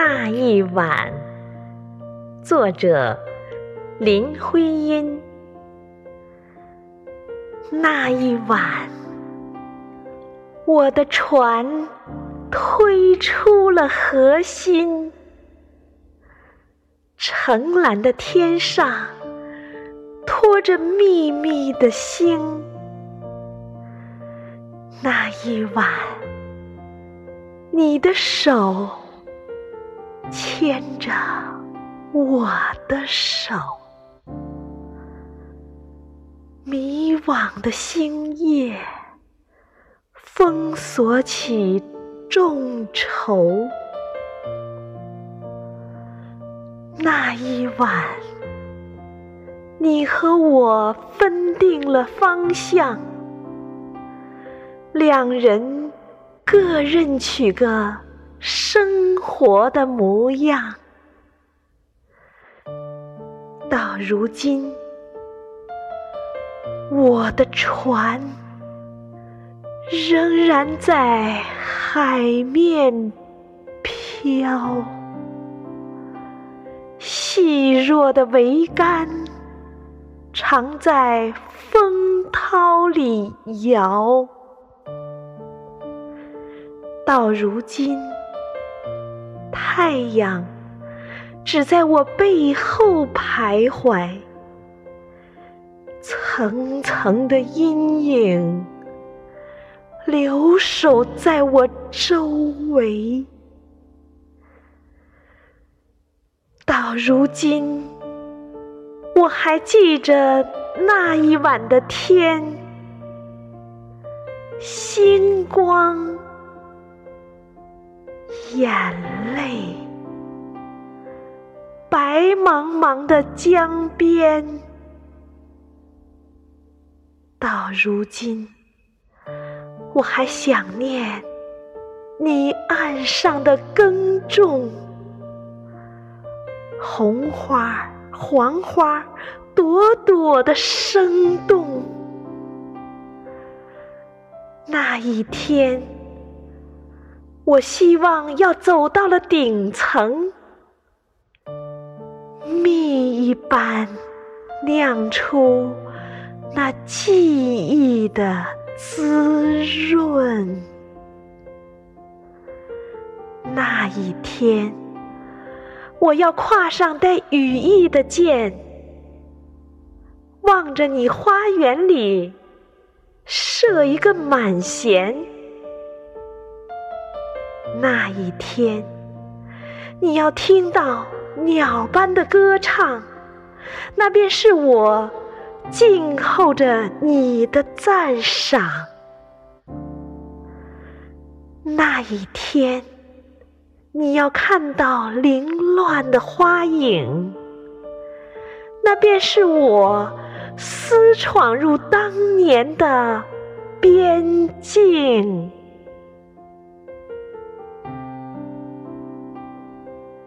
那一晚，作者林徽因。那一晚，我的船推出了河心，澄蓝的天上托着密密的星。那一晚，你的手牵着我的手，迷惘的星夜封锁起众愁。那一晚，你和我分定了方向。两人各任取个生活的模样。到如今，我的船仍然在海面飘，细弱的桅杆常在风涛里摇。到如今，太阳只在我背后徘徊，层层的阴影留守在我周围。到如今，我还记着那一晚的天，星光。眼泪，白茫茫的江边。到如今，我还想念你岸上的耕种，红花、黄花，朵朵的生动。那一天。我希望要走到了顶层，蜜一般酿出那记忆的滋润。那一天，我要跨上带羽翼的箭，望着你花园里射一个满弦。那一天，你要听到鸟般的歌唱，那便是我静候着你的赞赏。那一天，你要看到凌乱的花影，那便是我私闯入当年的边境。